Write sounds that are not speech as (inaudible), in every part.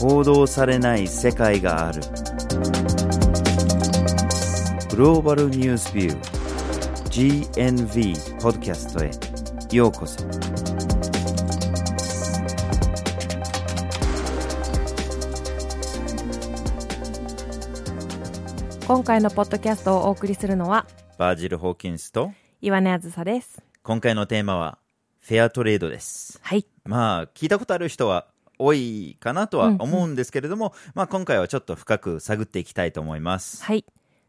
報道されない世界がある。グローバルニュースビュー GNV ポッドキャストへようこそ。今回のポッドキャストをお送りするのはバージル・ホーキンスと岩根あずさです。今回のテーマはフェアトレードです。はい。まあ聞いたことある人は多いかなとは思うんですけれども、まあ今回はちょっと深く探っていきたいと思います。はい。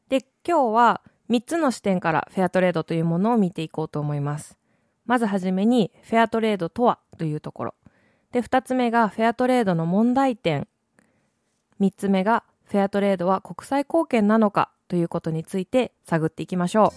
で今日は3つの視点からフェアトレードというものを見ていこうと思います。まずはじめにフェアトレードとはというところ。で2つ目がフェアトレードの問題点。3つ目がフェアトレードは国際貢献なのかということについて探っていきましょ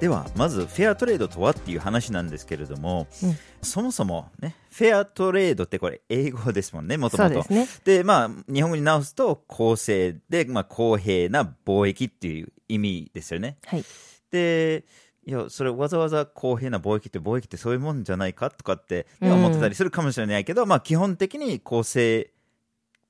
ではまずフェアトレードとはっていう話なんですけれども、うん。そもそもねフェアトレードってこれ英語ですもんねもともとでまあ日本語に直すと公正で、まあ、公平な貿易っていう意味ですよね。うはい。でいやそれわざわざ公平な貿易って貿易ってそういうもんじゃないかとかってね思ってたりするかもしれないけど、まあ基本的に公正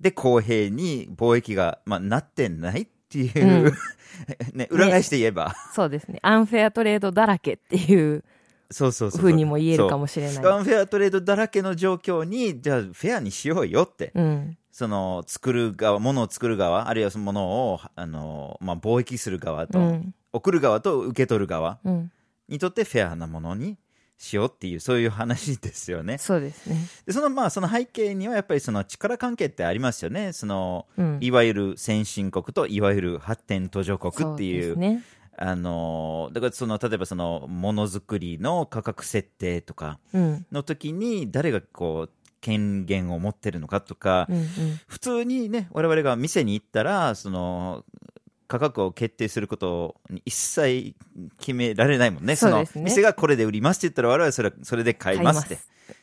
で公平に貿易が、まあ、なってないっていう、うん。(laughs) ね、裏返して言えば、そうですね。アンフェアトレードだらけっていうそうそうそうふうにも言えるかももしれない。アンフェアトレードだらけの状況にじゃあフェアにしようよって、うん。その作る側ものを作る側あるいはそのものをあの、まあ、貿易する側と、うん。送る側と受け取る側うん。にとってフェアなものにしようっていうそういう話ですよね。そうですね。でそのまあその背景にはやっぱりその力関係ってありますよね。そのうん。いわゆる先進国といわゆる発展途上国っていうですね。あのだからその例えばそのものづくりの価格設定とかうん。の時に誰がこう権限を持ってるのかとか、うんうん。普通にね我々が店に行ったらその価格を決定することに一切決められないもんね。その店がこれで売りますって言ったら我々はそれそれで買いますって。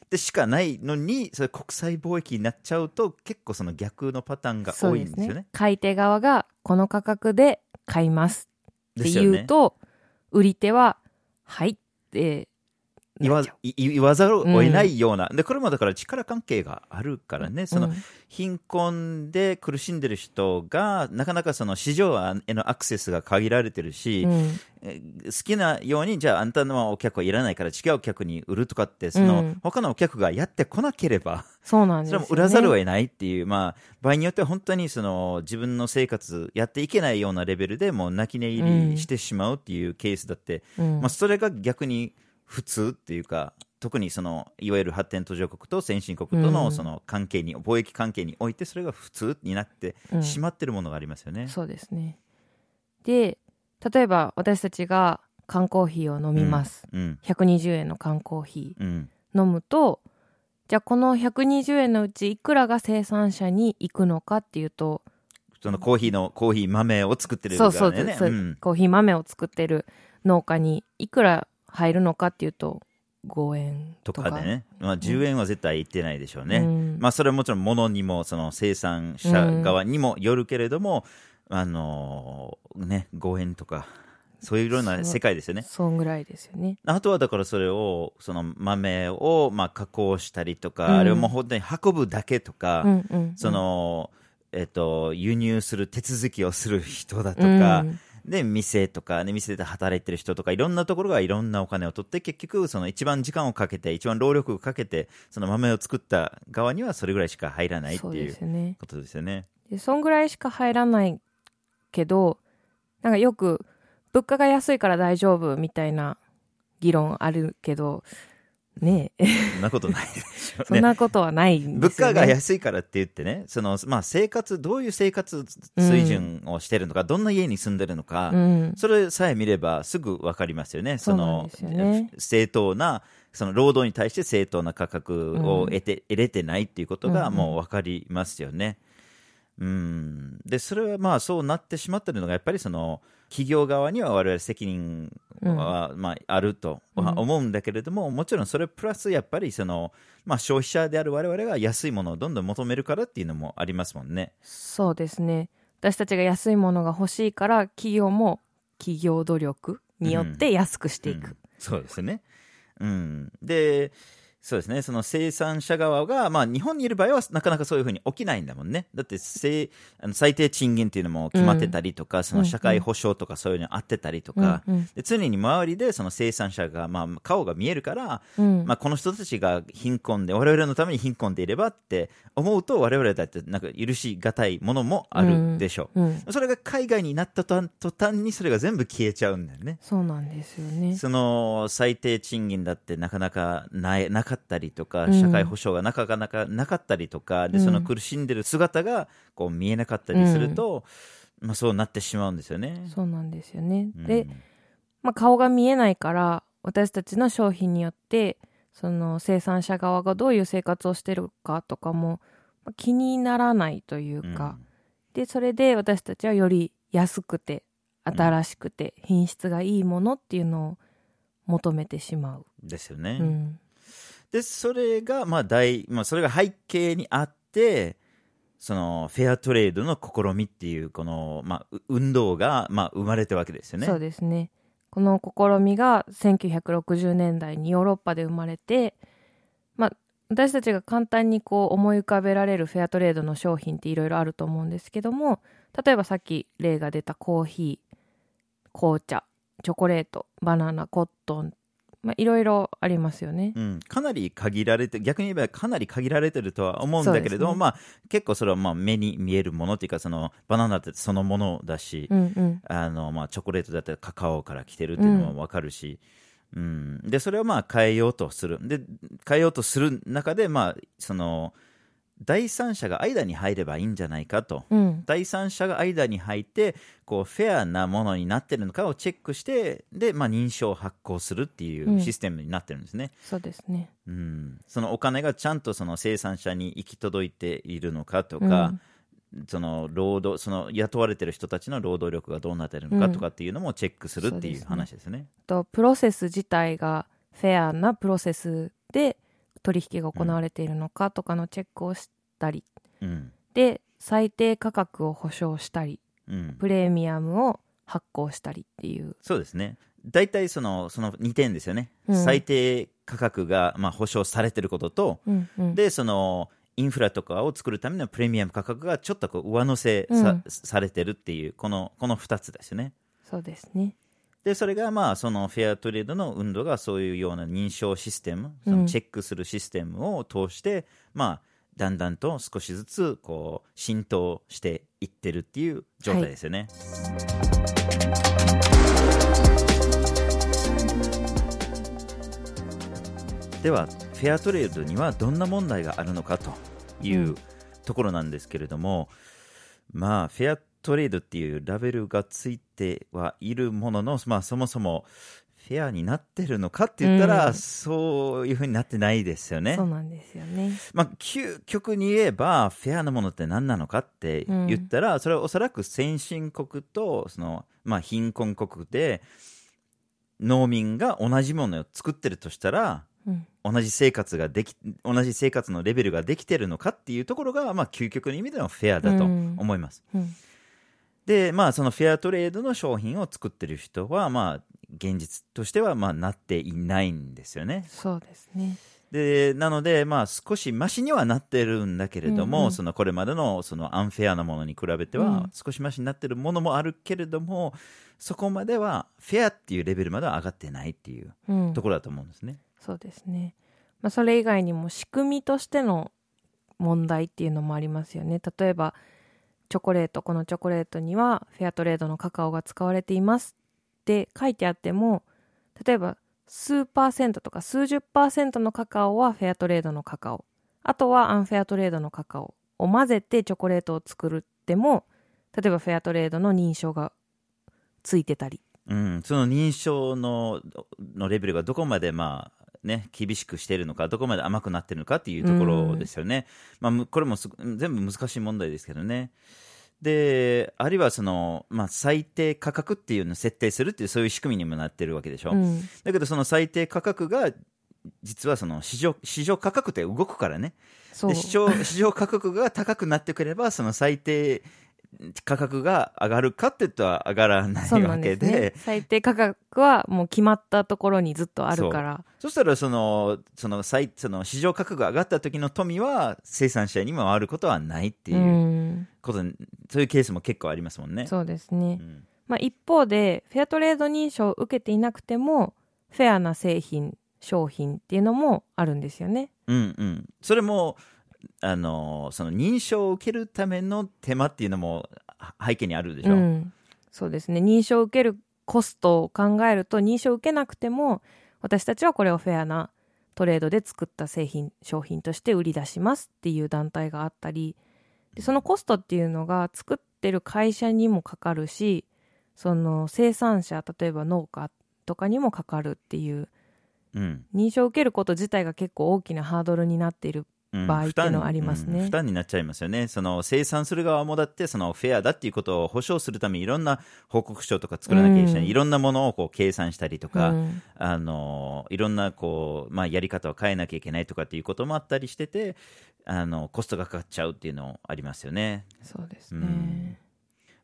でしかないのにそれ国際貿易になっちゃうと結構その逆のパターンが多いんですよね。買い手側がこの価格で買いますってですよね。言うと、売り手ははいって言わ言わざるを得ないような、でこれもだから力関係があるからね。その、うん貧困で苦しんでる人がなかなかその市場へのアクセスが限られてるし、うん。え好きなようにじゃああんたのお客はいらないから違うお客に売るとかってその、うん。他のお客がやってこなければそうなんですそれはもう売らざるを得ないっていう、まあ、場合によっては本当にその自分の生活やっていけないようなレベルでもう泣き寝入りしてしまうっていうケースだって、うん。まあ、それが逆に普通っていうか特にそのいわゆる発展途上国と先進国とうん。のその関係に、貿易関係においてそれが普通になってうんしまってるものがありますよね。そうですね。で例えば私たちが缶コーヒーを飲みます、うん。120円の缶コーヒうん。ー飲むとじゃあこの120円のうちいくらが生産者に行くのかっていうとそのコーヒーのコーヒー豆を作ってるそうそうそう、ん。コーヒー豆を作ってる農家にいくら入るのかっていうと5円とか。でね、まあ、10円は絶対いってないでしょうね、うん。まあ、それはもちろん物にもその生産者側にもよるけれども、あのね、5円とかそういうような世界ですよね。そんぐらいですよね。あとはだからそれをその豆をまあ加工したりとか、うん。あれをもう本当に運ぶだけとか、うんうんうん。そのえっと、輸入する手続きをする人だとか、うんで店とか、ね、店で働いてる人とかいろんなところがいろんなお金を取って結局その一番時間をかけて一番労力をかけてその豆を作った側にはそれぐらいしか入らないっていうですよねことですよね。でそんぐらいしか入らないけどなんかよく物価が安いから大丈夫みたいな議論あるけどねえ。そんなことないでしょ。う (laughs) そね。んなことはないんで物価が安いからって言ってね、そのまあ、生活、どういう生活水準をしてるのか、どんな家に住んでるのか、うん。それさえ見ればすぐ分かりますよね、そのね。正当な、その労働に対して正当な価格を得て、得れてないっていうことがうんうん。もう分かりますよね。うん、でそれはまあそうなってしまってるのがやっぱりその企業側には我々責任は、まあ、あるとは思うんだけれども、もちろんそれプラスやっぱりその、まあ、消費者である我々が安いものをどんどん求めるからっていうのもありますもんね。そうですね私たちが安いものが欲しいから企業も企業努力によって安くしていく、うんそうですね。うん。で、そうですね、その生産者側が、まあ、日本にいる場合は、なかなかそういうふうに起きないんだもんね。だって、せあの最低賃金っていうのも決まってたりとか、その社会保障とかそういうのあってたりとか、うんうんで常に周りでその生産者が、まあ、顔が見えるから、うんまあ、この人たちが貧困で、我々のために貧困でいればって思うと、我々だってなんか許しがたいものもあるでしょう。うん。それが海外になった途端にそれが全部消えちゃうんだよね。そうなんですよね。その最低賃金だってなかなかないなかったりとか、うん社会保障がなかなかなかったりとか、でうんその苦しんでる姿がこう見えなかったりすると、まあ、そうなってしまうんですよね。そうなんですよね。うんで、まあ、顔が見えないから私たちの商品によってその生産者側がどういう生活をしてるかとかもまあ気にならないというか、でそれで私たちはより安くて新しくて品質がいいものっていうのを求めてしまう。うんですよね。うんでそれがまあ大、まあ、それが背景にあってそのフェアトレードの試みっていうこの、まあ、運動が、まあ、生まれたわけですよね。そうですね。この試みが1960年代にヨーロッパで生まれて、まあ、私たちが簡単にこう思い浮かべられるフェアトレードの商品っていろいろあると思うんですけども例えばさっき例が出たコーヒー紅茶チョコレートバナナコットン、まあ、いろいろありますよね。うん、かなり限られて逆に言えばかなり限られてるとは思うんだけれども、ね。まあ、結構それはまあ目に見えるものっていうかそのバナナってそのものだし、うんうん。あのまあ、チョコレートだったらカカオから来てるっていうのも分かるし、うん。でそれをまあ変えようとする。で変えようとする中で、まあ、その第三者が間に入ればいいんじゃないかと。うん。第三者が間に入ってこうフェアなものになってるのかをチェックしてで、まあ、認証を発行するっていううん。システムになってるんですね、そうですね。うん。そのお金がちゃんとその生産者に行き届いているのかとか、その労働その雇われてる人たちの労働力がどうなってるのかとかっていうのもチェックするっていうそうですね。話ですね。とプロセス自体がフェアなプロセスで取引が行われているのかとかのチェックをしたり、うん。で最低価格を保証したり。うん、プレミアムを発行したりっていう。そうですね。大体そのその2点ですよね。うん。最低価格がまあ保証されてることと、うんうん。でそのインフラとかを作るためのプレミアム価格がちょっとこう上乗せさ,、うん。されてるっていうこのこの2つですよね。そうですねでそれがまあそのフェアトレードの運動がそういうような認証システムそのチェックするシステムを通して、まあだんだんと少しずつこう浸透していってるっていう状態ですよね。ではフェアトレードにはどんな問題があるのかといううんところなんですけれども、まあフェアトレードっていうラベルがついてはいるものの、まあ、そもそもフェアになってるのかって言ったら、うん。そういうふうになってないですよね。そう。なんですよね。まあ、究極に言えばフェアなものって何なのかって言ったら、それはおそらく先進国とその、まあ、貧困国で農民が同じものを作ってるとしたらうん。同じ生活ができ同じ生活のレベルができてるのかっていうところが、まあ、究極の意味でのフェアだと思います。うんで、まあ、そのフェアトレードの商品を作ってる人は、まあ、現実としては、まあ、なっていないんですよね。そうですね。で、なので、まあ、少しマシにはなってるんだけれども、うんうん。そのこれまでのそのアンフェアなものに比べてはうん、少しマシになってるものもあるけれども、そこまでは、フェアっていうレベルまでは上がってないっていううん。ところだと思うんですね。そうですね、まあ、それ以外にも仕組みとしての問題っていうのもありますよね。例えばチョコレートこのチョコレートにはフェアトレードのカカオが使われていますって書いてあっても例えば数パーセントとか数十パーセントのカカオはフェアトレードのカカオ。あとはアンフェアトレードのカカオを混ぜてチョコレートを作るっても例えばフェアトレードの認証がついてたり。うん、その認証ののレベルがどこまで、まあね、厳しくしているのか、どこまで甘くなっているのかっていうところですよね。まあむ、これもす全部難しい問題ですけどね。で、あるいはその、まあ、最低価格っていうのを設定するっていう、そういう仕組みにもなってるわけでしょ。うんだけど、その最低価格が、実はその市場市場価格って動くからね。で市場 (laughs) 市場価格が高くなってくれば、その最低価格が上がるかって言ったら上がらないわけんですねで。最低価格はもう決まったところにずっとあるから。そしたらそのその最その市場価格が上がった時の富は生産者にも回ることはないっていううんこと、そういうケースも結構ありますもんね。そうですね。うんまあ、一方で、フェアトレード認証を受けていなくても、フェアな製品、商品っていうのもあるんですよね。うんうん、それもあのその認証を受けるための手間っていうのもは背景にあるでしょ？うん、そうですね。認証を受けるコストを考えると、認証を受けなくても、私たちはこれをフェアなトレードで作った製品、商品として売り出しますっていう団体があったり、でそのコストっていうのが作ってる会社にもかかるし、その生産者、例えば農家とかにもかかるっていう、うん認証を受けること自体が結構大きなハードルになっているうん場合っていうのはありますね負担うん負担になっちゃいますよね。その生産する側もだってそのフェアだっていうことを保証するためにいろんな報告書とか作らなきゃいけない、うんいろんなものをこう計算したりとか、うんあのいろんなこう、まあ、やり方を変えなきゃいけないとかっていうこともあったりしててあのコストがかかっちゃうっていうのありますよね。そうですうねん。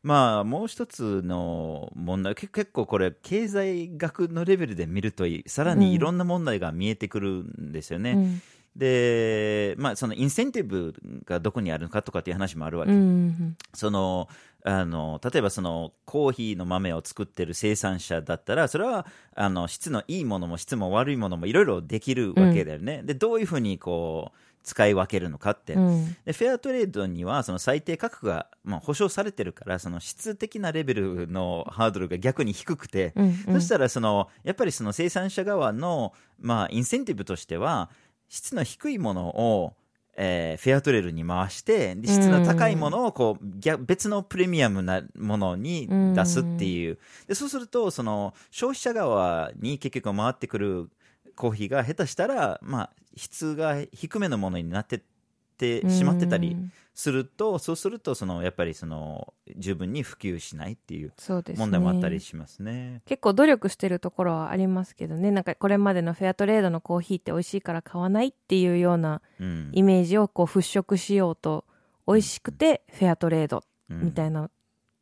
まあ、もう一つの問題、け結構これ、経済学のレベルで見ると、さらにいろんな問題が見えてくるんですよね。うんで、まあ、そのインセンティブがどこにあるのかとかっていう話もあるわけ。うんうんそのあの例えばそのコーヒーの豆を作ってる生産者だったらそれはあの質のいいものも質も悪いものもいろいろできるわけだよね、でどういうふうにこう使い分けるのかって、うん。でフェアトレードにはその最低価格が、まあ、保証されてるからその質的なレベルのハードルが逆に低くて、うんうん。そしたらそのやっぱりその生産者側の、まあ、インセンティブとしては質の低いものを、えーフェアトレードに回してで質の高いものをこう逆別のプレミアムなものに出すっていう。でそうするとその消費者側に結局回ってくるコーヒーが下手したら、まあ、質が低めのものになってってしまってたりうんするとそうするとそのやっぱりその十分に普及しないっていう問題もあったりしますね。結構努力してるところはありますけどね。なんかこれまでのフェアトレードのコーヒーって美味しいから買わないっていうようなうん。イメージをこう払拭しようと美味しくてフェアトレードみたいいな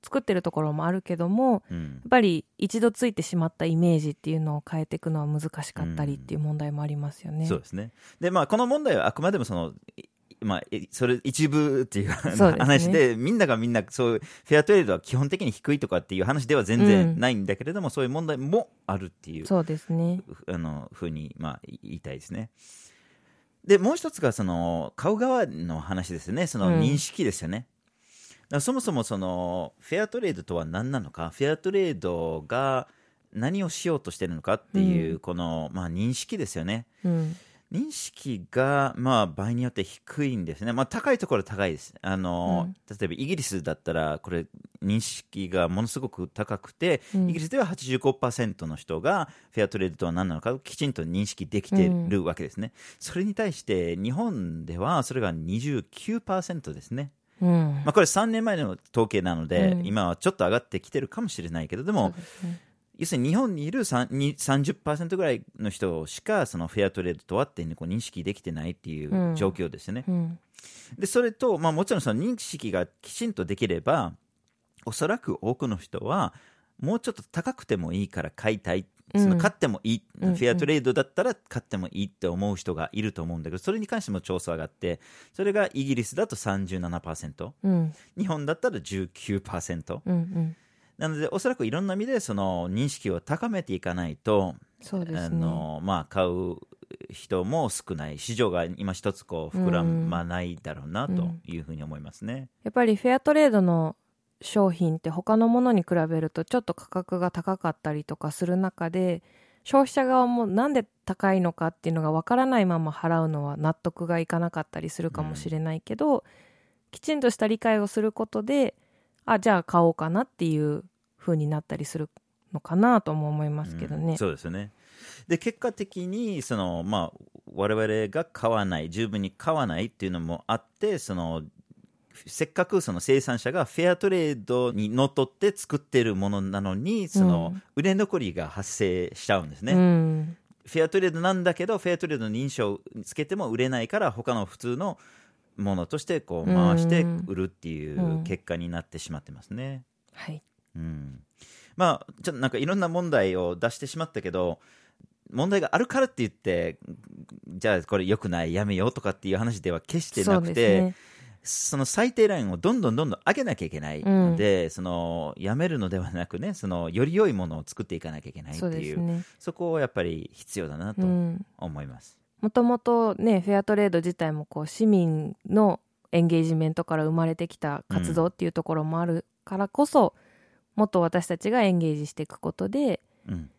作ってるところもあるけどもうん。やっぱり一度ついてしまったイメージっていうのを変えていくのは難しかったりっていう問題もありますよね。そうですね。で、まあ、この問題はあくまでもその、いまあ、いそれ一部っていう話で、みんながみんなそういうフェアトレードは基本的に低いとかっていう話では全然ないんだけれども、そういう問題もあるっていうそうですね。あのふうに、まあ、い言いたいですね。で、もう一つがその買う側の話ですよね、その認識ですよね。だからそもそもそのフェアトレードとは何なのか、フェアトレードが何をしようとしてるのかっていう、うんこの、まあ、認識ですよね。うん。認識が、まあ、場合によって低いんですね。まあ、高いところは高いです。あの、例えばイギリスだったら、これ、認識がものすごく高くて、うんイギリスでは85%の人がフェアトレードとは何なのかをきちんと認識できているわけですね。それに対して、日本ではそれが29%ですね。うん。まあ、これ3年前の統計なので、うん今はちょっと上がってきてるかもしれないけれども、そうですね要するに日本にいる3に30%ぐらいの人しかそのフェアトレードとはってこう認識できてないっていううん状況ですよね。うん。でそれと、まあ、もちろんその認識がきちんとできればおそらく多くの人はもうちょっと高くてもいいから買いたい、うんその買ってもいい、うんフェアトレードだったら買ってもいいって思う人がいると思うんだけどそれに関しても調査があってそれがイギリスだと37%うん。日本だったら19%うん。うん。なのでおそらくいろんな意味でその認識を高めていかないとあそうですね。のまあ、買う人も少ない市場が今一つこう膨らまないだろうなというふうに思いますね。やっぱりフェアトレードの商品って他のものに比べるとちょっと価格が高かったりとかする中で消費者側もなんで高いのかっていうのがわからないまま払うのは納得がいかなかったりするかもしれないけど、きちんとした理解をすることであじゃあ買おうかなっていう風になったりするのかなとも思いますけどね。うんそうですよねで結果的にその、まあ、我々が買わない十分に買わないっていうのもあってそのせっかくその生産者がフェアトレードにのっとって作っているものなのにそのうん売れ残りが発生しちゃうんですね。うんフェアトレードなんだけどフェアトレードの認証をつけても売れないから他の普通のものとしてこう回してうん売るっていう結果になってしまってますね。はい。うん、まあちょっとなんかいろんな問題を出してしまったけど問題があるからって言ってじゃあこれ良くないやめようとかっていう話では決してなくそうてですね。その最低ラインをどんどんどんどん上げなきゃいけないので、そのやめるのではなくねそのより良いものを作っていかなきゃいけないってそういうね。そこをやっぱり必要だなとうん。思います。もともとね、フェアトレード自体もこう市民のエンゲージメントから生まれてきた活動っていうところもあるからこそ、もっと私たちがエンゲージしていくことで、うん、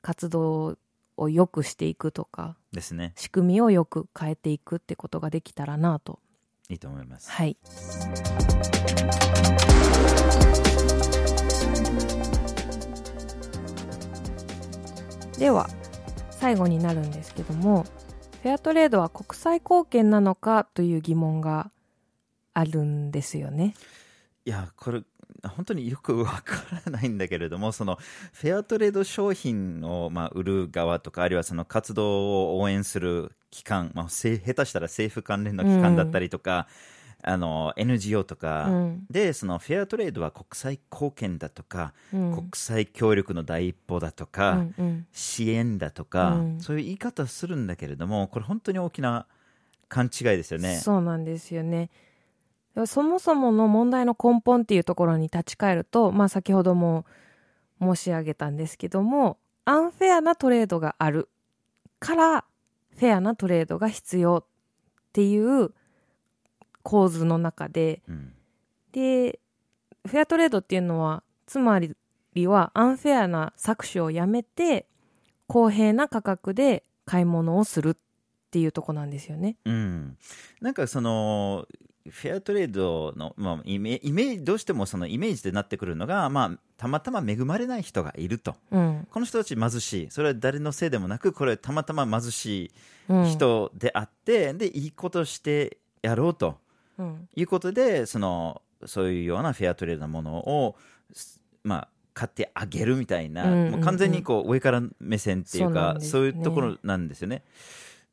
活動を良くしていくとか、ですね仕組みをよく変えていくってことができたらなと。いいと思います。はい。では、最後になるんですけども、フェアトレードは国際貢献なのかという疑問があるんですよね。いやこれ本当によくわからないんだけれども (laughs) そのフェアトレード商品をまあ売る側とかあるいはその活動を応援する機関、まあ、せ下手したら政府関連の機関だったりとか、あの NGO とか、うん。でそのフェアトレードは国際貢献だとか、うん。国際協力の第一歩だとか、支援だとか、うん。そういう言い方するんだけれどもこれ本当に大きな勘違いですよね。そうなんですよね。そもそもの問題の根本っていうところに立ち返ると、まあ先ほども申し上げたんですけども、アンフェアなトレードがあるから、フェアなトレードが必要っていう構図の中で、うんで、フェアトレードっていうのは、つまりはアンフェアな搾取をやめて、公平な価格で買い物をするっていうとこなんですよね。うん、なんかそのフェアトレードの、まあ、イメイメージどうしてもそのイメージでなってくるのが、まあ、たまたま恵まれない人がいるとうん。この人たち貧しいそれは誰のせいでもなくこれたまたま貧しうんい人であって、でいいことしてやろうとうん。いうことでそのそういうようなフェアトレードのものを、すまあ、買ってあげるみたいな、うんうんうんもう完全にこう上から目線っていうそうなかそういうところなんですよね。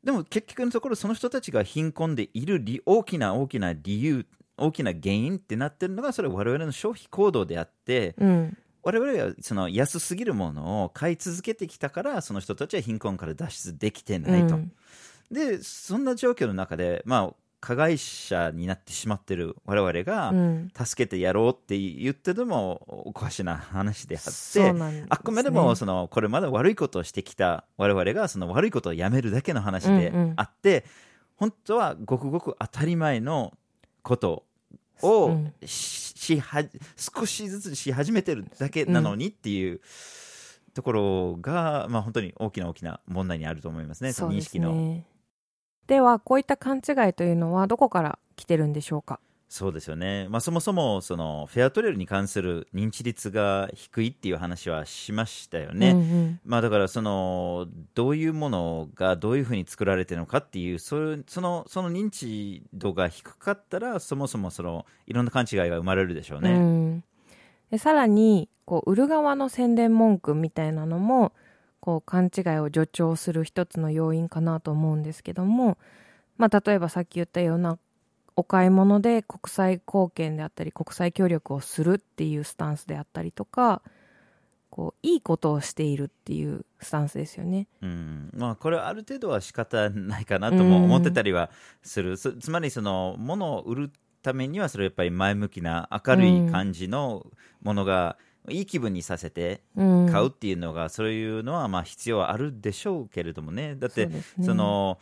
でも結局のところその人たちが貧困でいる理大きな大きな理由大きな原因ってなってるのがそれは我々の消費行動であってうん。我々がその安すぎるものを買い続けてきたからその人たちは貧困から脱出できてないと。うんでそんな状況の中で、まあ、加害者になってしまってる我々が、うん。助けてやろうって言ってでもおかしな話であってね。あくまでもそのこれまで悪いことをしてきた我々がその悪いことをやめるだけの話でうんうん。あって、本当はごくごく当たり前のことうをん。ししは少しずつし始めてるだけなのにっていうところが、まあ、本当に大きな大きな問題にあると思いますね、その認識の。ね。では、こういった勘違いというのはどこから来てるんでしょうか？そうですよね、まあ、そもそもそのフェアトレールに関する認知率が低いっていう話はしましたよね。うんうんまあ、だからそのどういうものがどういうふうに作られてるのかっていうそういうそのその認知度が低かったらそもそもそのいろんな勘違いが生まれるでしょうね。うんでさらにこう売る側の宣伝文句みたいなのもこう勘違いを助長する一つの要因かなと思うんですけども、まあ、例えばさっき言ったようなお買い物で国際貢献であったり国際協力をするっていうスタンスであったりとかこういいことをしているっていうスタンスですよね。うん。まあ、これはある程度は仕方ないかなとも思ってたりはする、そつまりその物を売るためにはそれやっぱり前向きな明るい感じのものがいい気分にさせてうん、買うっていうのが、そういうのはまあ必要はあるでしょうけれどもね。だってね。その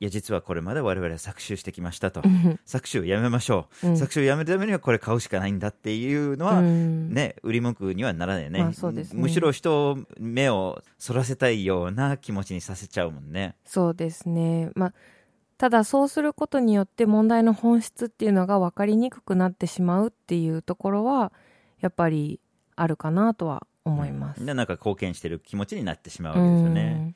いや実はこれまで我々は搾取してきましたと。うん。搾取をやめましょう、うん。搾取をやめるためにはこれ買うしかないんだっていうのは、うん。ね、売り文句にはならないよね,、まあそうですね。むしろ人を目をそらせたいような気持ちにさせちゃうもんね。そうですね。まあ、ただそうすることによって問題の本質っていうのが分かりにくくなってしまうっていうところはやっぱりあるかなとは思います。でなんか貢献してる気持ちになってしまうわけですよね。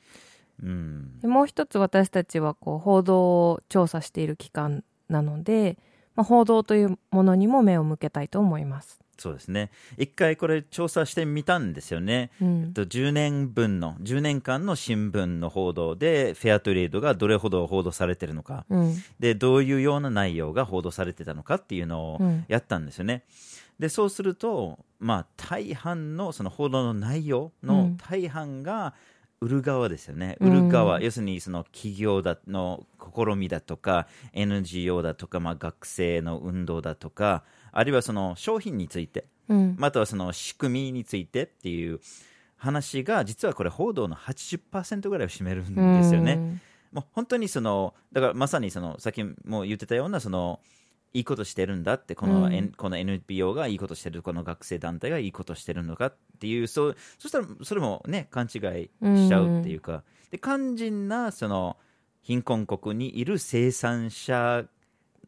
うんでもう一つ私たちはこう報道を調査している機関なので、まあ、報道というものにも目を向けたいと思います。そうですね。一回これ調査してみたんですよね。うんえっと、10年分の、10年間の新聞の報道で、フェアトレードがどれほど報道されてるのか、うんで、どういうような内容が報道されてたのかっていうのをうんやったんですよね。で、そうすると、まあ、大半のその報道の内容のうん大半が、売る側ですよね。うん売る側、要するにその企業だの試みだとか、NGO だとか、まあ、学生の運動だとか、あるいはその商品について、うんまたはその仕組みについてっていう話が、実はこれ、報道の80%ぐらいを占めるんですよね。もう本当にその、だからまさにその、さっきも言ってたような、その、いいことしてるんだって、この,、うん。N この NPO がいいことしてる、この学生団体がいいことしてるのかっていう、そうそしたらそれもね、勘違いしちゃうっていうか、で肝心なその貧困国にいる生産者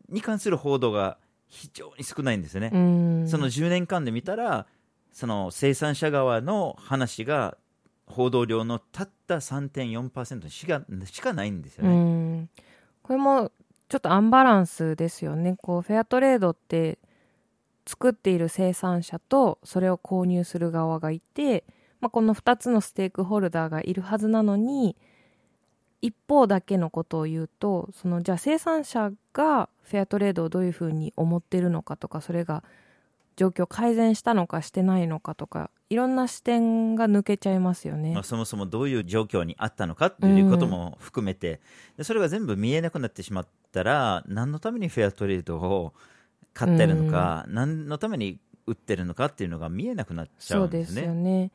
に関する報道が非常に少ないんですよね。うん。その10年間で見たら、その生産者側の話が報道量のたった3.4%しかしかないんですようね。ん。これもちょっとアンバランスですよね。こうフェアトレードって作っている生産者とそれを購入する側がいて、まあ、この2つのステークホルダーがいるはずなのに一方だけのことを言うとそのじゃあ生産者がフェアトレードをどういうふうに思ってるのかとかそれが状況改善したのかしてないのかとかいろんな視点が抜けちゃいますよね。まあ、そもそもどういう状況にあったのかっていうことも含めて、でそれが全部見えなくなってしまったら何のためにフェアトレードを買ってるのか、何のために売ってるのかっていうのが見えなくなっちゃそううんですですね。よね。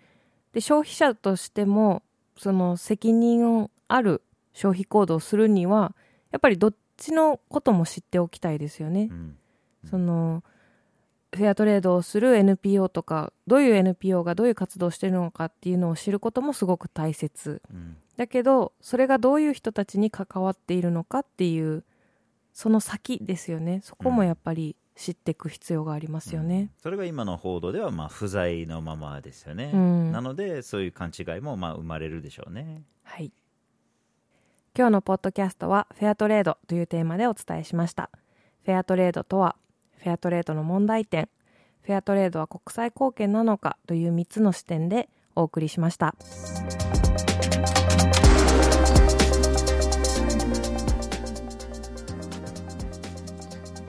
で消費者としてもその責任ある消費行動をするにはやっぱりどっちのことも知っておきたいですよね。うんそのフェアトレードをする NPO とかどういう NPO がどういう活動をしているのかっていうのを知ることもすごく大切うんだけどそれがどういう人たちに関わっているのかっていうその先ですよねそこもやっぱり知っていく必要がありますよね。それが今の報道ではまあ不在のままですよね。うんなのでそういう勘違いもまあ生まれるでしょうね。はい。今日のポッドキャストはフェアトレードというテーマでお伝えしました。フェアトレードとは、フェアトレードの問題点、フェアトレードは国際貢献なのかという3つの視点でお送りしました。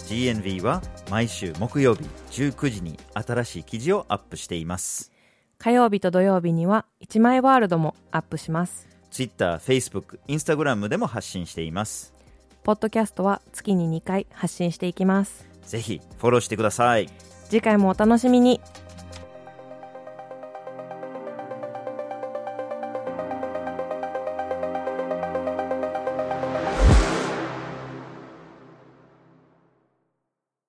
GNV は毎週木曜日19時に新しい記事をアップしています。火曜日と土曜日には1枚ワールドもアップします。Twitter、Facebook、Instagram でも発信しています。ポッドキャストは月に2回発信していきます。ぜひフォローしてください。次回もお楽しみに。